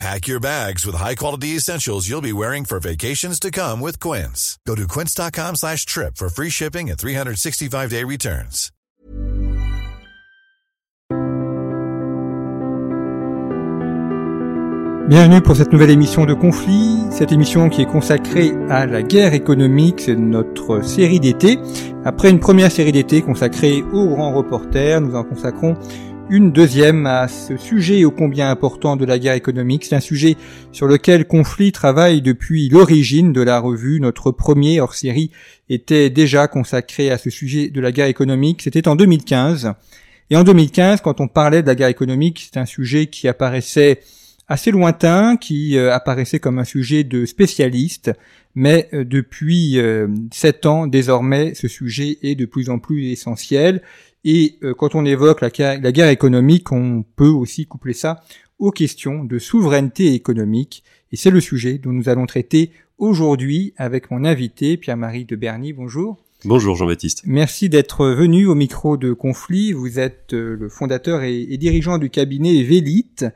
Pack your bags with high-quality essentials you'll be wearing for vacations to come with Quince. Go to quince.com slash trip for free shipping and 365-day returns. Bienvenue pour cette nouvelle émission de Conflit, cette émission qui est consacrée à la guerre économique, c'est notre série d'été. Après une première série d'été consacrée aux grands reporters, nous en consacrons une deuxième à ce sujet ô combien important de la guerre économique. C'est un sujet sur lequel Conflit travaille depuis l'origine de la revue. Notre premier hors-série était déjà consacré à ce sujet de la guerre économique. C'était en 2015. Et en 2015, quand on parlait de la guerre économique, c'est un sujet qui apparaissait assez lointain, qui euh, apparaissait comme un sujet de spécialiste, mais euh, depuis euh, sept ans, désormais, ce sujet est de plus en plus essentiel. Et quand on évoque la, la, guerre économique, on peut aussi coupler ça aux questions de souveraineté économique. Et c'est le sujet dont nous allons traiter aujourd'hui avec mon invité, Pierre-Marie de Berny. Bonjour. Bonjour Jean-Baptiste. Merci d'être venu au micro de Conflit. Vous êtes le fondateur et, et dirigeant du cabinet Vélite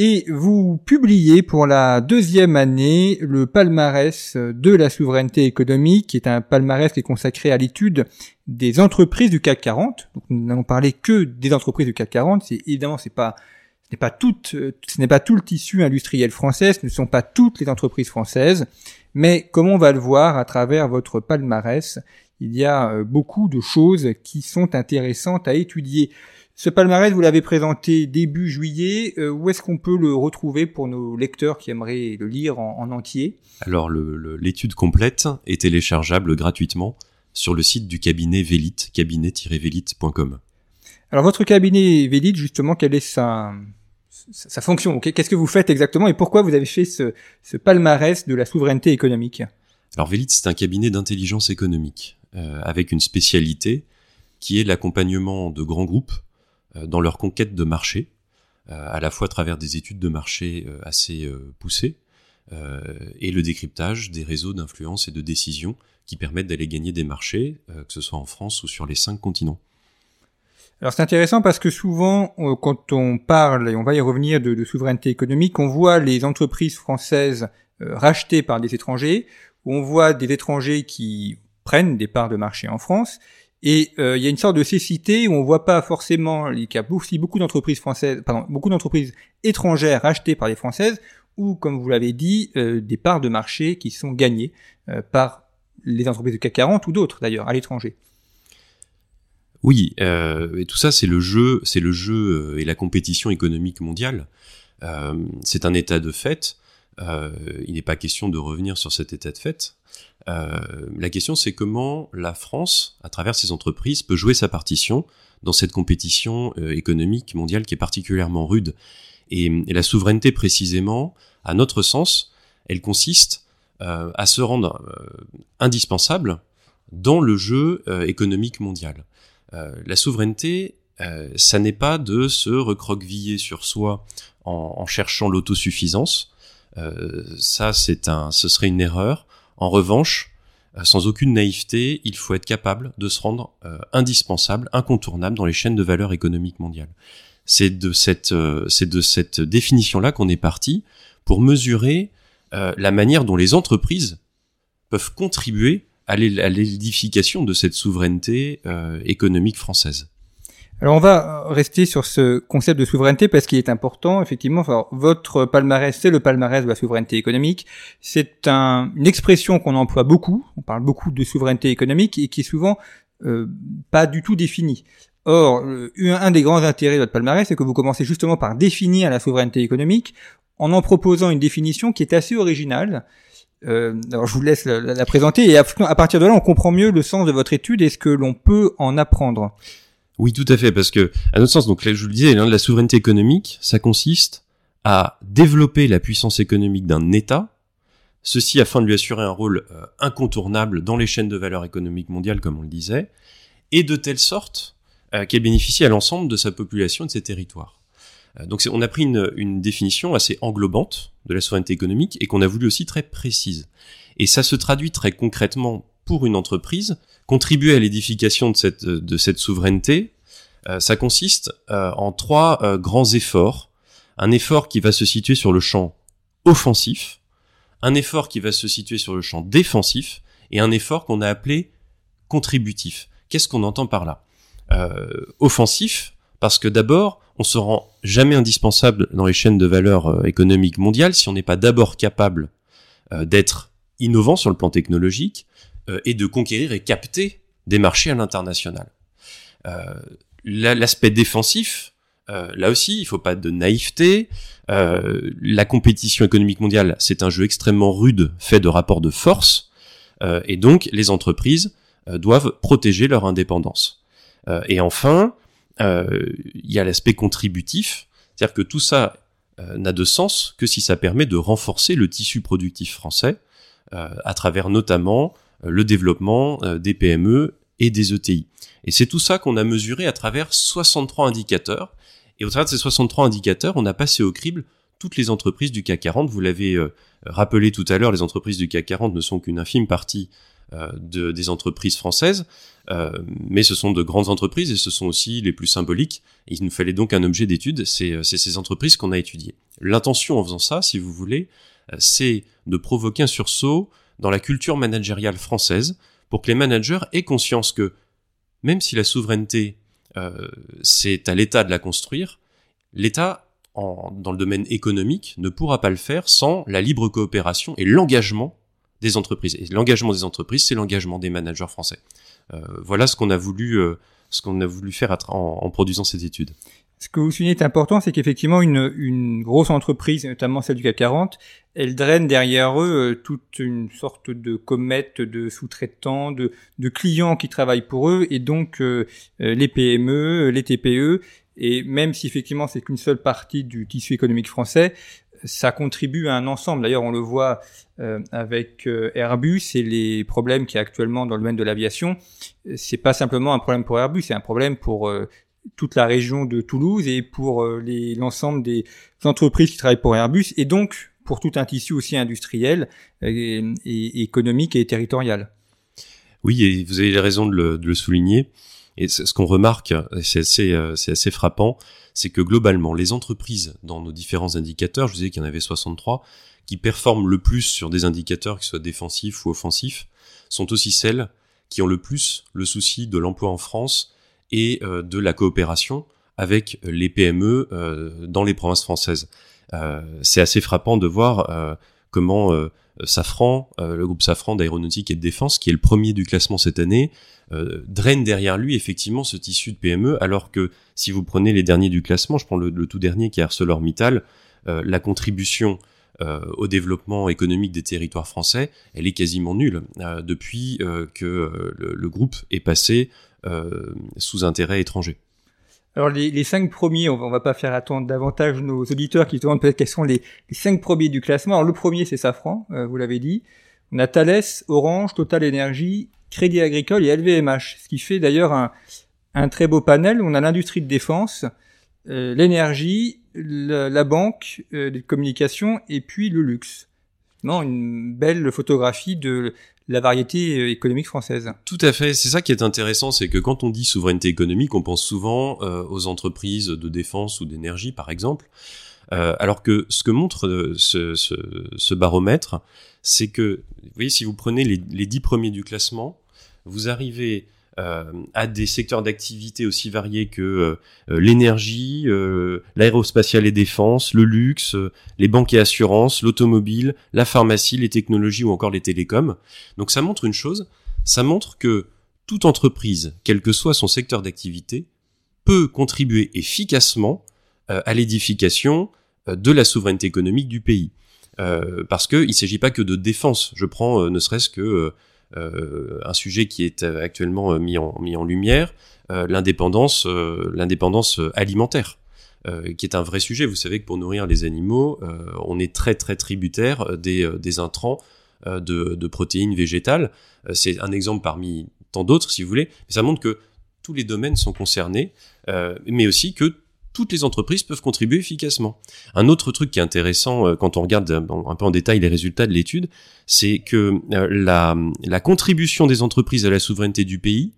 et vous publiez pour la deuxième année le palmarès de la souveraineté économique, qui est un palmarès qui est consacré à l'étude des entreprises du CAC 40. Donc, nous n'allons parler que des entreprises du CAC 40. C'est évidemment ce n'est pas tout ce n'est pas tout le tissu industriel français, ce ne sont pas toutes les entreprises françaises, mais comme on va le voir à travers votre palmarès, il y a euh, beaucoup de choses qui sont intéressantes à étudier. Ce palmarès, vous l'avez présenté début juillet. Euh, où est-ce qu'on peut le retrouver pour nos lecteurs qui aimeraient le lire en, entier? Alors, l'étude complète est téléchargeable gratuitement sur le site du cabinet Vélite, cabinet-vélite.com. Alors, votre cabinet Vélite, justement, quelle est sa, sa fonction? Qu'est-ce que vous faites exactement et pourquoi vous avez fait ce, ce palmarès de la souveraineté économique? Alors, Vélite, c'est un cabinet d'intelligence économique euh, avec une spécialité qui est l'accompagnement de grands groupes dans leur conquête de marché, euh, à la fois à travers des études de marché euh, assez poussées, et le décryptage des réseaux d'influence et de décision qui permettent d'aller gagner des marchés, que ce soit en France ou sur les cinq continents. Alors c'est intéressant parce que souvent, quand on parle, et on va y revenir, de, de souveraineté économique, on voit les entreprises françaises rachetées par des étrangers, on voit des étrangers qui prennent des parts de marché en France, et euh, il y a une sorte de cécité où on voit pas forcément qu'il y a aussi beaucoup d'entreprises françaises, pardon, beaucoup d'entreprises étrangères achetées par les françaises, ou comme vous l'avez dit, euh, des parts de marché qui sont gagnées euh, par les entreprises de CAC 40 ou d'autres d'ailleurs à l'étranger. Oui, et tout ça c'est le jeu, c'est le jeu et la compétition économique mondiale. c'est un état de fait. il n'est pas question de revenir sur cet état de fait. Euh, la question, c'est comment la France, à travers ses entreprises, peut jouer sa partition dans cette compétition euh, économique mondiale qui est particulièrement rude. Et, la souveraineté, précisément, à notre sens, elle consiste euh, à se rendre indispensable dans le jeu économique mondial. la souveraineté, ça n'est pas de se recroqueviller sur soi en, en cherchant l'autosuffisance. ça, c'est un, ce serait une erreur. En revanche, euh, sans aucune naïveté, il faut être capable de se rendre euh, indispensable, incontournable dans les chaînes de valeur économique mondiale. C'est de cette, euh, c'est de cette définition-là qu'on est parti pour mesurer la manière dont les entreprises peuvent contribuer à l'édification de cette souveraineté économique française. Alors on va rester sur ce concept de souveraineté parce qu'il est important, effectivement. votre palmarès, c'est le palmarès de la souveraineté économique. C'est un, une expression qu'on emploie beaucoup. On parle beaucoup de souveraineté économique et qui est souvent euh, pas du tout définie. Or, un des grands intérêts de votre palmarès, c'est que vous commencez justement par définir la souveraineté économique en en proposant une définition qui est assez originale. Euh, alors je vous laisse la, présenter et à partir de là, on comprend mieux le sens de votre étude et ce que l'on peut en apprendre. Oui, tout à fait, parce que, à notre sens, donc là, je vous le disais, la souveraineté économique, ça consiste à développer la puissance économique d'un État, ceci afin de lui assurer un rôle euh, incontournable dans les chaînes de valeur économique mondiale, comme on le disait, et de telle sorte qu'elle bénéficie à l'ensemble de sa population et de ses territoires. donc on a pris une définition assez englobante de la souveraineté économique et qu'on a voulu aussi très précise. Et ça se traduit très concrètement pour une entreprise, contribuer à l'édification de cette, souveraineté, euh, ça consiste euh, en trois euh, grands efforts. Un effort qui va se situer sur le champ offensif, un effort qui va se situer sur le champ défensif, et un effort qu'on a appelé contributif. Qu'est-ce qu'on entend par là? Offensif, parce que d'abord, on se rend jamais indispensable dans les chaînes de valeur économiques mondiales si on n'est pas d'abord capable d'être innovant sur le plan technologique euh, et de conquérir et capter des marchés à l'international. Euh, l'aspect défensif, euh, là aussi, il faut pas de naïveté. la compétition économique mondiale, c'est un jeu extrêmement rude, fait de rapports de force, et donc les entreprises doivent protéger leur indépendance. et enfin, il y a l'aspect contributif, c'est-à-dire que tout ça n'a de sens que si ça permet de renforcer le tissu productif français, à travers notamment euh, le développement euh, des PME et des ETI. Et c'est tout ça qu'on a mesuré à travers 63 indicateurs. Et au travers de ces 63 indicateurs, on a passé au crible toutes les entreprises du CAC 40. Vous l'avez euh, rappelé tout à l'heure, les entreprises du CAC 40 ne sont qu'une infime partie de, des entreprises françaises, mais ce sont de grandes entreprises et ce sont aussi les plus symboliques. il nous fallait donc un objet d'étude, c'est ces entreprises qu'on a étudiées. L'intention en faisant ça, si vous voulez, c'est de provoquer un sursaut dans la culture managériale française pour que les managers aient conscience que même si la souveraineté, euh, c'est à l'État de la construire, l'État, dans le domaine économique, ne pourra pas le faire sans la libre coopération et l'engagement des entreprises. Et l'engagement des entreprises, c'est l'engagement des managers français. Euh, voilà ce qu'on a voulu, euh, voulu faire en produisant cette étude. Ce que vous soulignez est important, c'est qu'effectivement, une, une, grosse entreprise, notamment celle du CAC 40, elle draine derrière eux euh, toute une sorte de comète de sous-traitants, de, de, clients qui travaillent pour eux, et donc euh, euh, les PME, les TPE, et même si effectivement c'est qu'une seule partie du tissu économique français, ça contribue à un ensemble. D'ailleurs, on le voit avec Airbus et les problèmes qu'il y a actuellement dans le domaine de l'aviation. C'est pas simplement un problème pour Airbus, c'est un problème pour toute la région de Toulouse et pour euh, l'ensemble des entreprises qui travaillent pour Airbus et donc pour tout un tissu aussi industriel euh, et, économique et territorial. Oui, et vous avez raison de le, souligner. Et ce qu'on remarque, c'est assez, euh, c'est assez frappant, c'est que globalement, les entreprises dans nos différents indicateurs, je vous disais qu'il y en avait 63, qui performent le plus sur des indicateurs qui soient défensifs ou offensifs, sont aussi celles qui ont le plus le souci de l'emploi en France et euh, de la coopération avec les PME euh, dans les provinces françaises. Euh, c'est assez frappant de voir comment Safran, le groupe Safran d'aéronautique et de défense, qui est le premier du classement cette année, draine derrière lui effectivement ce tissu de PME, alors que si vous prenez les derniers du classement, je prends le, tout dernier qui est ArcelorMittal, la contribution au développement économique des territoires français, elle est quasiment nulle depuis que le, groupe est passé euh, sous intérêt étranger. Alors les, cinq premiers, on va, va pas faire attendre davantage nos auditeurs qui se demandent peut-être quels sont les, cinq premiers du classement. Alors le premier c'est Safran, euh, vous l'avez dit. On a Thales, Orange, Total Energy, Crédit Agricole et LVMH, ce qui fait d'ailleurs un, très beau panel. On a l'industrie de défense, euh, l'énergie, la, banque, euh, les communications et puis le luxe. Non, une belle photographie de la variété euh, économique française. Tout à fait. C'est ça qui est intéressant, c'est que quand on dit souveraineté économique, on pense souvent euh, aux entreprises de défense ou d'énergie, par exemple. Euh, alors que ce que montre ce, baromètre, c'est que, vous voyez, si vous prenez les, dix premiers du classement, vous arrivez à des secteurs d'activité aussi variés que euh, euh, l'énergie, l'aérospatiale et défense, le luxe, les banques et assurances, l'automobile, la pharmacie, les technologies ou encore les télécoms. Donc ça montre une chose, ça montre que toute entreprise, quel que soit son secteur d'activité, peut contribuer efficacement à l'édification de la souveraineté économique du pays. parce qu'il ne s'agit pas que de défense. Je prends ne serait-ce que euh, un sujet qui est euh, actuellement euh, mis en, lumière, l'indépendance, l'indépendance alimentaire. qui est un vrai sujet. Vous savez que pour nourrir les animaux, on est très très tributaire des, des intrants de, de, protéines végétales. c'est un exemple parmi tant d'autres, si vous voulez. Mais ça montre que tous les domaines sont concernés, mais aussi que toutes les entreprises peuvent contribuer efficacement. Un autre truc qui est intéressant quand on regarde un peu en détail les résultats de l'étude, c'est que la, la contribution des entreprises à la souveraineté du pays,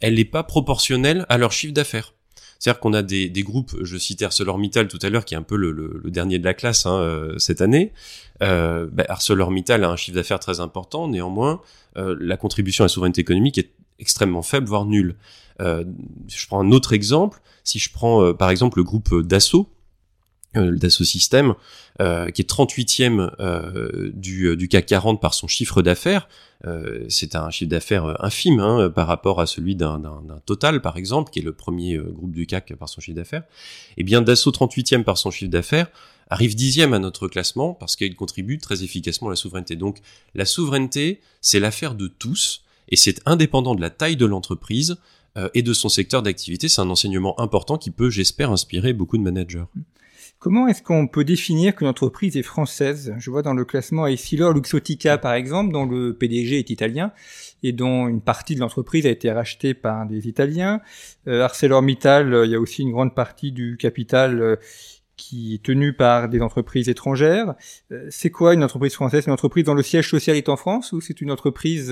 elle n'est pas proportionnelle à leur chiffre d'affaires. C'est-à-dire qu'on a des, groupes, je citais ArcelorMittal tout à l'heure, qui est un peu le, dernier de la classe hein, euh, cette année. Euh, bah, ArcelorMittal a un chiffre d'affaires très important, néanmoins, euh, la contribution à la souveraineté économique est extrêmement faible, voire nulle. Euh, je prends un autre exemple. Si je prends euh, par exemple le groupe Dassault, euh, Dassault Systèmes, euh, qui est 38e euh, du, CAC 40 par son chiffre d'affaires. Euh, c'est un chiffre d'affaires infime hein, par rapport à celui d'un Total, par exemple, qui est le premier groupe du CAC par son chiffre d'affaires. Eh bien, Dassault 38e par son chiffre d'affaires arrive dixième à notre classement parce qu'il contribue très efficacement à la souveraineté. Donc, la souveraineté, c'est l'affaire de tous et c'est indépendant de la taille de l'entreprise et de son secteur d'activité. C'est un enseignement important qui peut, j'espère, inspirer beaucoup de managers. Comment est-ce qu'on peut définir qu'une entreprise est française? Je vois dans le classement Essilor Luxotica, par exemple, dont le PDG est italien et dont une partie de l'entreprise a été rachetée par des Italiens. Euh, ArcelorMittal, euh, il y a aussi une grande partie du capital euh, qui est tenu par des entreprises étrangères. c'est quoi une entreprise française? Une entreprise dont le siège social est en France ou c'est une entreprise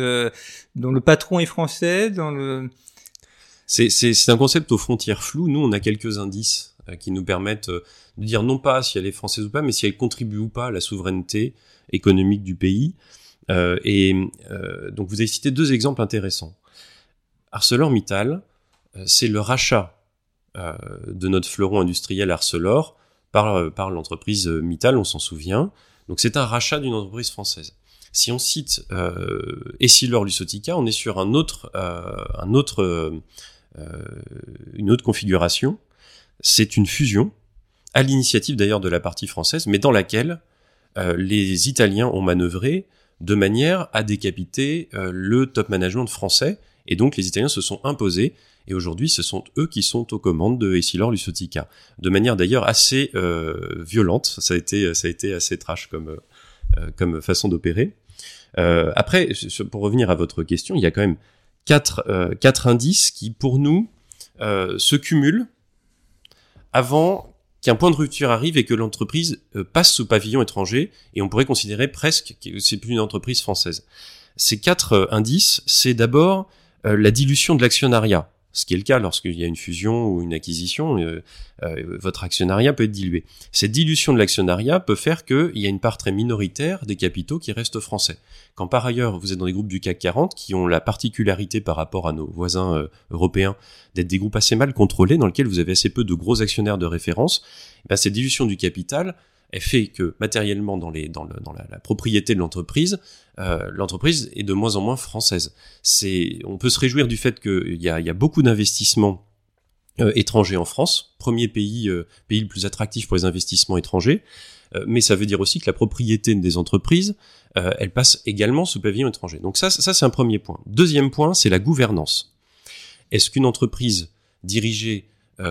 dont le patron est français. C'est un concept aux frontières floues. Nous, on a quelques indices qui nous permettent de dire non pas si elle est française ou pas, mais si elle contribue ou pas à la souveraineté économique du pays. Euh, et euh, donc vous avez cité deux exemples intéressants. ArcelorMittal, euh, c'est le rachat euh, de notre fleuron industriel Arcelor par, euh, par l'entreprise Mittal, on s'en souvient. Donc c'est un rachat d'une entreprise française. Si on cite euh, Essilor Lusotica, on est sur un autre, autre, une autre configuration. C'est une fusion à l'initiative d'ailleurs de la partie française, mais dans laquelle euh, les Italiens ont manœuvré de manière à décapiter euh, le top management français, et donc les Italiens se sont imposés, et aujourd'hui ce sont eux qui sont aux commandes de Essilor Lusotica, de manière d'ailleurs assez euh, violente, ça a été, ça a été assez trash comme, comme façon d'opérer. après, pour revenir à votre question, il y a quand même quatre, quatre indices qui, pour nous, se cumulent avant qu'un point de rupture arrive et que l'entreprise euh, passe sous pavillon étranger et on pourrait considérer presque que c'est plus une entreprise française. Ces quatre euh, indices, c'est d'abord euh, la dilution de l'actionnariat ce qui est le cas lorsqu'il y a une fusion ou une acquisition, euh, euh, votre actionnariat peut être dilué. Cette dilution de l'actionnariat peut faire qu'il y a une part très minoritaire des capitaux qui restent français. Quand par ailleurs vous êtes dans des groupes du CAC 40 qui ont la particularité par rapport à nos voisins euh, européens d'être des groupes assez mal contrôlés dans lesquels vous avez assez peu de gros actionnaires de référence, eh ben, cette dilution du capital fait que matériellement dans, les, dans, le, dans la, propriété de l'entreprise, euh, l'entreprise est de moins en moins française. C'est, on peut se réjouir du fait qu'il y y a beaucoup d'investissements euh, étrangers en France, premier pays, euh, pays le plus attractif pour les investissements étrangers, mais ça veut dire aussi que la propriété des entreprises, elle passe également sous pavillon étranger. Donc ça, ça c'est un premier point. Deuxième point, c'est la gouvernance. Est-ce qu'une entreprise dirigée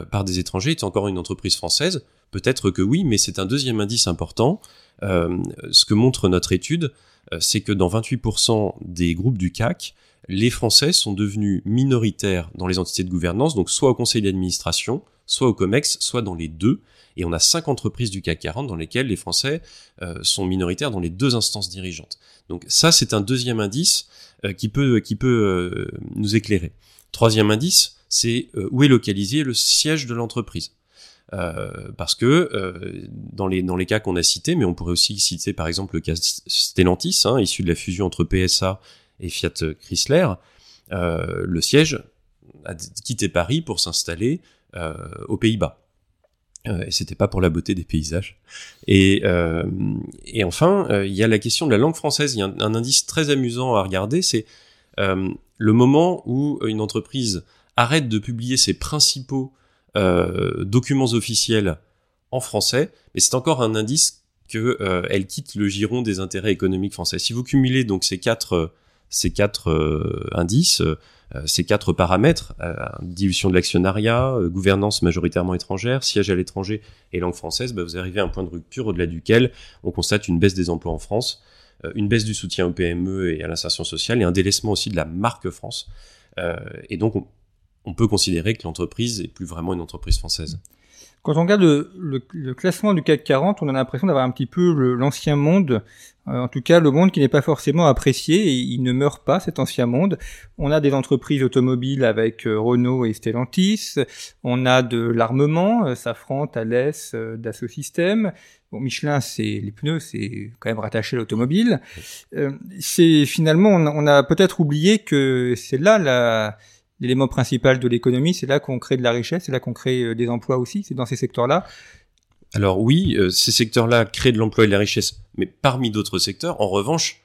par des étrangers est encore une entreprise française? Peut-être que oui, mais c'est un deuxième indice important. Euh, ce que montre notre étude, euh, c'est que dans 28% des groupes du CAC, les Français sont devenus minoritaires dans les entités de gouvernance, donc soit au conseil d'administration, soit au COMEX, soit dans les deux. Et on a cinq entreprises du CAC 40 dans lesquelles les Français euh, sont minoritaires dans les deux instances dirigeantes. Donc ça, c'est un deuxième indice euh, qui peut, qui peut euh, nous éclairer. Troisième indice, c'est où est localisé le siège de l'entreprise. Euh, parce que euh, dans les dans les cas qu'on a cités, mais on pourrait aussi citer par exemple le cas Stellantis, hein, issu de la fusion entre PSA et Fiat Chrysler, euh, le siège a quitté Paris pour s'installer aux Pays-Bas. Euh, et c'était pas pour la beauté des paysages. Et, euh, et enfin, il y a la question de la langue française. Il y a un, un indice très amusant à regarder, c'est le moment où une entreprise arrête de publier ses principaux euh, documents officiels en français, mais c'est encore un indice que euh, quitte le giron des intérêts économiques français. Si vous cumulez donc ces quatre ces quatre euh, indices, ces quatre paramètres, dilution de l'actionnariat, gouvernance majoritairement étrangère, siège à l'étranger et langue française, bah, vous arrivez à un point de rupture au-delà duquel on constate une baisse des emplois en France, une baisse du soutien aux PME et à l'insertion sociale et un délaissement aussi de la marque France. et donc on, on peut considérer que l'entreprise est plus vraiment une entreprise française. Quand on regarde le, classement du CAC 40, on a l'impression d'avoir un petit peu l'ancien monde, euh, en tout cas le monde qui n'est pas forcément apprécié et il ne meurt pas cet ancien monde. On a des entreprises automobiles avec euh, Renault et Stellantis, on a de l'armement, euh, Safran, Thales, Dassault Systèmes. Bon, Michelin, c'est les pneus, c'est quand même rattaché à l'automobile. c'est finalement, on on a peut-être oublié que c'est là la l'élément principal de l'économie, c'est là qu'on crée de la richesse, c'est là qu'on crée euh, des emplois aussi, c'est dans ces secteurs-là. Alors oui, euh, ces secteurs-là créent de l'emploi et de la richesse, mais parmi d'autres secteurs, en revanche,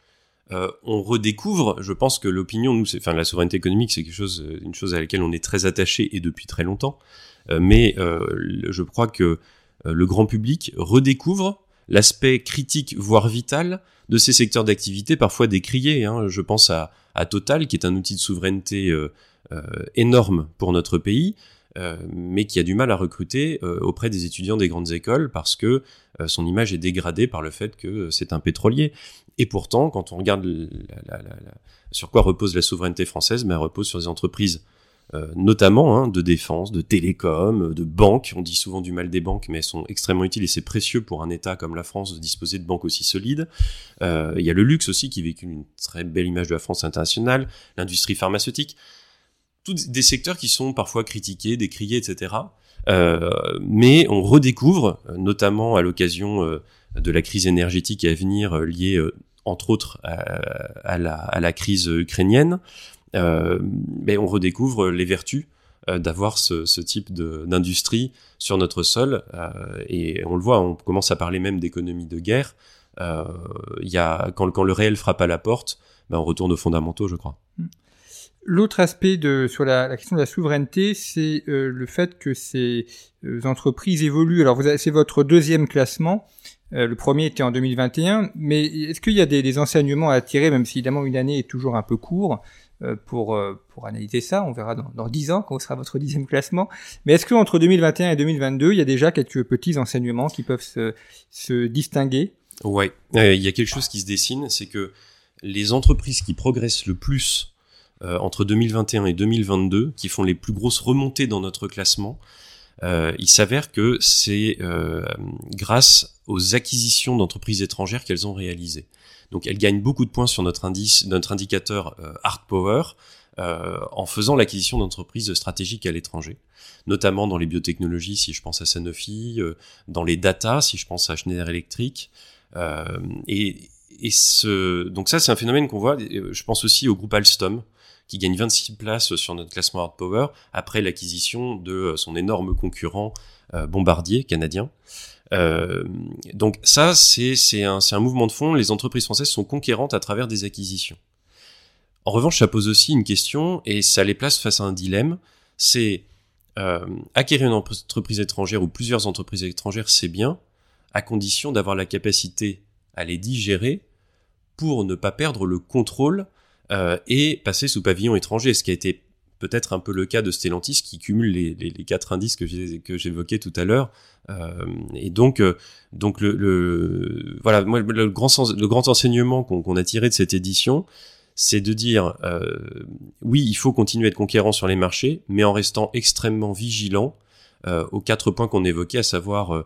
euh, on redécouvre, je pense que l'opinion, nous, enfin la souveraineté économique, c'est quelque chose, une chose à laquelle on est très attaché et depuis très longtemps, mais je crois que le grand public redécouvre l'aspect critique, voire vital, de ces secteurs d'activité parfois décriés. Hein. Je pense à, Total, qui est un outil de souveraineté énorme pour notre pays, euh, mais qui a du mal à recruter euh, auprès des étudiants des grandes écoles parce que son image est dégradée par le fait que c'est un pétrolier. Et pourtant, quand on regarde sur quoi repose la souveraineté française, mais elle repose sur des entreprises notamment hein, de défense, de télécom, de banques. On dit souvent du mal des banques, mais elles sont extrêmement utiles et c'est précieux pour un État comme la France de disposer de banques aussi solides. Il y a le luxe aussi qui véhicule une très belle image de la France internationale, l'industrie pharmaceutique tous des secteurs qui sont parfois critiqués, décriés, etc. Euh, mais on redécouvre, notamment à l'occasion euh, de la crise énergétique à venir euh, liée, entre autres, à, la, crise ukrainienne, mais on redécouvre les vertus d'avoir ce, type d'industrie sur notre sol. et on le voit, on commence à parler même d'économie de guerre. Il y a, quand, quand, le réel frappe à la porte, ben on retourne aux fondamentaux, je crois. L'autre aspect de, sur la, question de la souveraineté, c'est euh, le fait que ces euh, entreprises évoluent. Alors, c'est votre deuxième classement. Euh, le premier était en 2021, mais est-ce qu'il y a des, enseignements à tirer, même si évidemment une année est toujours un peu court pour pour analyser ça? On verra dans, dans 10 ans quand sera votre dixième classement. Mais est-ce qu'entre 2021 et 2022, il y a déjà quelques petits enseignements qui peuvent se, se distinguer? Ouais, il y a quelque chose qui se dessine, c'est que les entreprises qui progressent le plus euh, entre 2021 et 2022 qui font les plus grosses remontées dans notre classement. Euh, il s'avère que c'est euh, grâce aux acquisitions d'entreprises étrangères qu'elles ont réalisées. Donc elles gagnent beaucoup de points sur notre indice, notre indicateur euh, Hard Power euh, en faisant l'acquisition d'entreprises stratégiques à l'étranger, notamment dans les biotechnologies si je pense à Sanofi, dans les data si je pense à Schneider Electric. et, et ce, donc ça c'est un phénomène qu'on voit. Je pense aussi au groupe Alstom qui gagne 26 places sur notre classement Hard Power après l'acquisition de euh, son énorme concurrent euh, Bombardier canadien. Euh, donc ça, c'est un, mouvement de fond. Les entreprises françaises sont conquérantes à travers des acquisitions. En revanche, ça pose aussi une question et ça les place face à un dilemme. C'est acquérir une entreprise étrangère ou plusieurs entreprises étrangères, c'est bien, à condition d'avoir la capacité à les digérer pour ne pas perdre le contrôle euh, et passer sous pavillon étranger, ce qui a été peut-être un peu le cas de Stellantis qui cumule les, quatre indices que j'évoquais tout à l'heure. Euh, et donc, euh, donc le, le, voilà, moi, le grand le grand enseignement qu'on a tiré de cette édition, c'est de dire euh, oui, il faut continuer à être conquérant sur les marchés, mais en restant extrêmement vigilant euh, aux quatre points qu'on évoquait, à savoir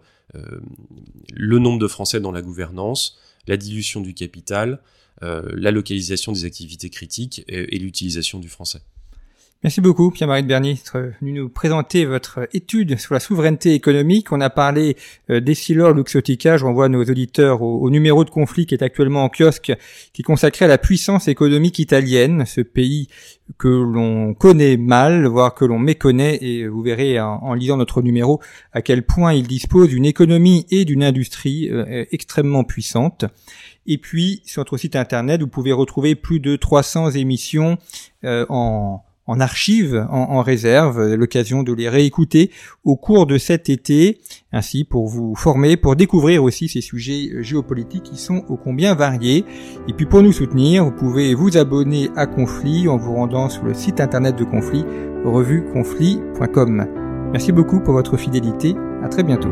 le nombre de Français dans la gouvernance, la dilution du capital, euh, la localisation des activités critiques et, l'utilisation du français. Merci beaucoup, Pierre-Marie de Bernier, d'être venu nous présenter votre étude sur la souveraineté économique. On a parlé euh, d'Essilor Luxotica. Je renvoie nos auditeurs au, numéro de conflit qui est actuellement en kiosque, qui est consacré à la puissance économique italienne, ce pays que l'on connaît mal, voire que l'on méconnaît. Et vous verrez en, lisant notre numéro à quel point il dispose d'une économie et d'une industrie euh, extrêmement puissantes. Et puis, sur notre site internet, vous pouvez retrouver plus de 300 émissions euh, en, en archives, en, réserve, l'occasion de les réécouter au cours de cet été, ainsi pour vous former, pour découvrir aussi ces sujets géopolitiques qui sont ô combien variés. Et puis pour nous soutenir, vous pouvez vous abonner à Conflit en vous rendant sur le site internet de Conflit, revueconflit.com. Merci beaucoup pour votre fidélité, à très bientôt.